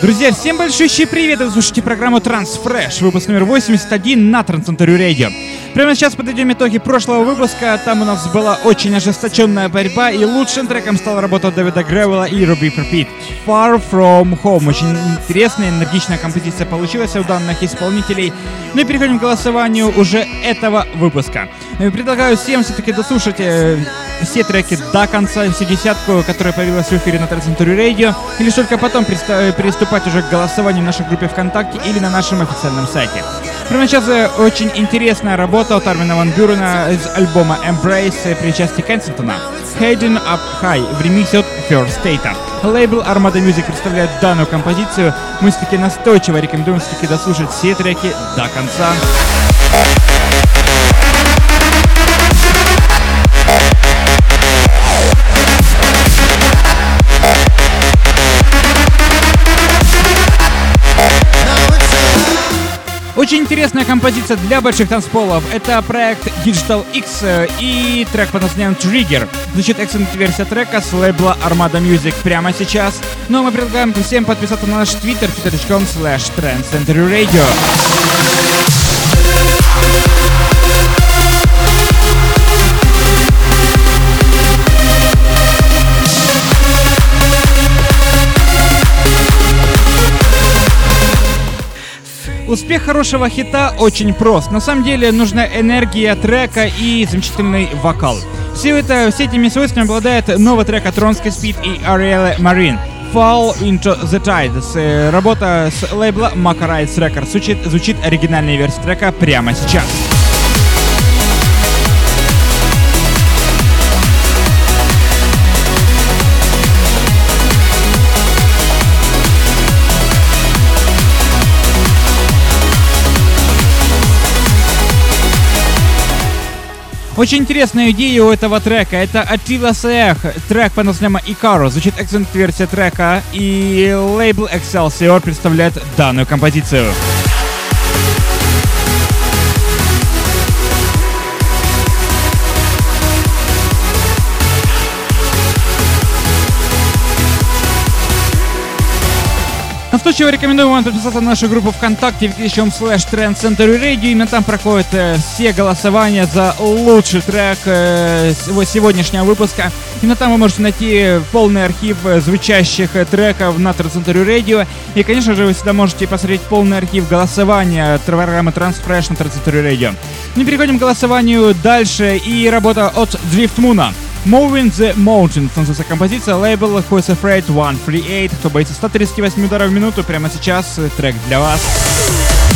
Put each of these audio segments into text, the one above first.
Друзья, всем большущий привет! Вы слушаете программу Transfresh, выпуск номер 81 на Трансцентуре Радио. Прямо сейчас подойдем итоги прошлого выпуска. Там у нас была очень ожесточенная борьба, и лучшим треком стала работа Дэвида Гревела и Руби Пропит. Far From Home. Очень интересная, энергичная композиция получилась у данных исполнителей. Ну и переходим к голосованию уже этого выпуска. Предлагаю всем все-таки дослушать э, все треки до конца, всю десятку, которая появилась в эфире на Трансцентуре Радио, и лишь только потом приступать уже к голосованию в нашей группе ВКонтакте или на нашем официальном сайте. Прямо сейчас э, очень интересная работа от Армина Ван Бюрена из альбома Embrace при части Кенсингтона. Hidden Up High в ремиксе от First State. Лейбл Armada Music представляет данную композицию. Мы все-таки настойчиво рекомендуем все-таки дослушать все треки до конца. Очень интересная композиция для больших танцполов. Это проект Digital X э, и трек под названием Trigger. Звучит эксцентная версия трека с лейбла Armada Music прямо сейчас. Ну а мы предлагаем всем подписаться на наш твиттер twitter.com slash Radio. Успех хорошего хита очень прост. На самом деле нужна энергия трека и замечательный вокал. Все, это, все этими свойствами обладает новый трек от Ронской Speed и Arielle Marine. Fall into the Tide. Э, работа с лейбла Macarides Records. Звучит, звучит оригинальная версия трека прямо сейчас. Очень интересная идея у этого трека. Это Attila Seach, трек по названию Икаро. Звучит эксцент-версия трека, и лейбл Excelsior представляет данную композицию. Настойчиво рекомендую вам подписаться на нашу группу ВКонтакте www.com slash Radio. Именно там проходят э, все голосования за лучший трек э, сегодняшнего выпуска. Именно там вы можете найти полный архив э, звучащих э, треков на Center Radio. И, конечно же, вы всегда можете посмотреть полный архив голосования программы Transfresh на Center Radio. Мы переходим к голосованию дальше. И работа от Drift Moon. Moving the Mountains называется композиция лейбл Who is Afraid 138. Кто боится 138 ударов в минуту, прямо сейчас трек для вас.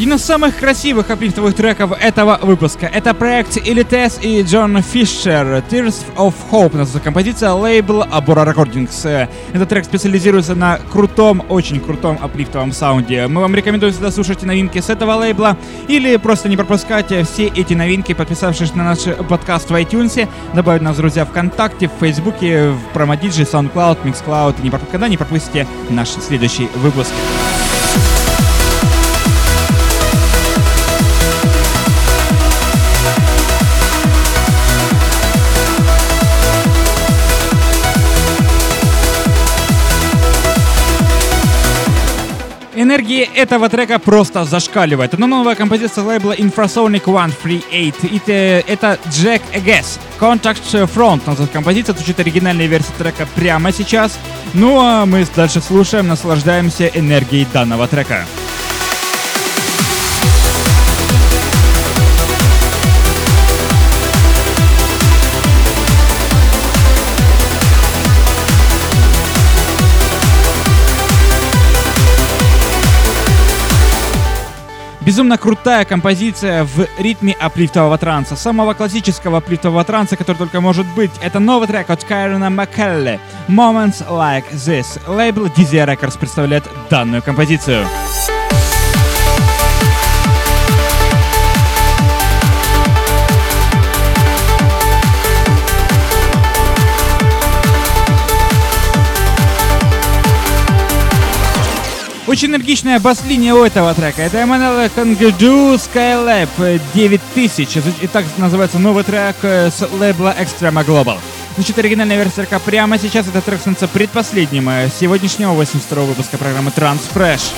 Один из самых красивых аплифтовых треков этого выпуска. Это проект Elites и Джон Фишер. Tears of Hope называется композиция лейбл Abora Recordings. Этот трек специализируется на крутом, очень крутом аплифтовом саунде. Мы вам рекомендуем всегда слушать новинки с этого лейбла или просто не пропускать все эти новинки, подписавшись на наш подкаст в iTunes, добавить нас, друзья, ВКонтакте, в Фейсбуке, в Промодиджи, SoundCloud, Mixcloud. Никогда не пропустите наш следующий выпуск. Энергия этого трека просто зашкаливает. Это новая композиция лейбла Infrasonic 138. Это, это Jack Agass. Contact Front. Называется композиция, звучит оригинальная версия трека прямо сейчас. Ну а мы дальше слушаем, наслаждаемся энергией данного трека. Безумно крутая композиция в ритме аплифтового транса. Самого классического аплифтового транса, который только может быть. Это новый трек от Кайрона Маккелли. Moments Like This. Лейбл Dizzy Records представляет данную композицию. Очень энергичная бас-линия у этого трека. Это Эммануэл Конгеджу Skylab 9000. И так называется новый трек э, с лейбла Extrema Global. Значит, оригинальная версия трека прямо сейчас. Этот трек становится предпоследним э, сегодняшнего 82 выпуска программы Transfresh.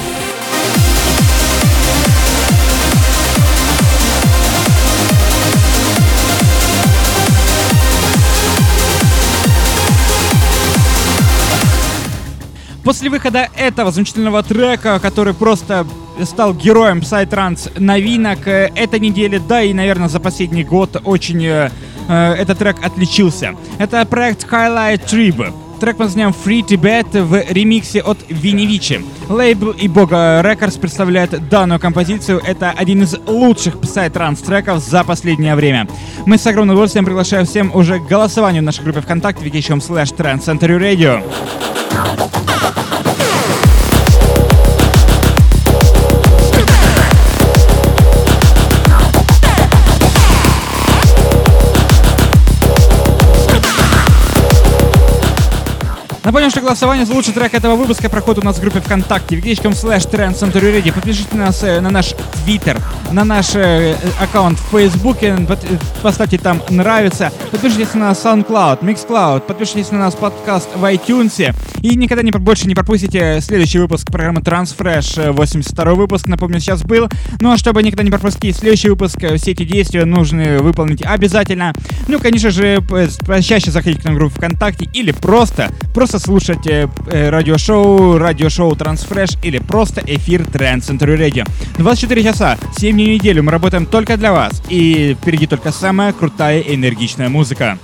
После выхода этого замечательного трека, который просто стал героем Psytrance новинок э, этой недели, да и, наверное, за последний год очень э, э, этот трек отличился. Это проект Highlight Trib. Трек под названием Free Tibet в ремиксе от Винивичи. Лейбл и Бога Records представляет данную композицию. Это один из лучших Psytrance треков за последнее время. Мы с огромным удовольствием приглашаем всем уже к голосованию в нашей группе ВКонтакте wiki.com slash Trend Center Radio. Напомню, что голосование за лучший трек этого выпуска проходит у нас в группе ВКонтакте wiki.com slash trendcenterready. Подпишитесь на нас э, на наш Твиттер, на наш э, аккаунт в Фейсбуке, поставьте там нравится. Подпишитесь на SoundCloud, MixCloud, подпишитесь на нас подкаст в iTunes. И никогда не, больше не пропустите следующий выпуск программы Transfresh, 82 э, выпуск, напомню, сейчас был. Ну а чтобы никогда не пропустить следующий выпуск, все эти действия нужно выполнить обязательно. Ну, конечно же, чаще заходите к нам в группу ВКонтакте или просто, просто просто слушать э, э, радиошоу, радиошоу Трансфреш или просто эфир Тренд Центр Радио. 24 часа, 7 дней в неделю мы работаем только для вас. И впереди только самая крутая и энергичная музыка.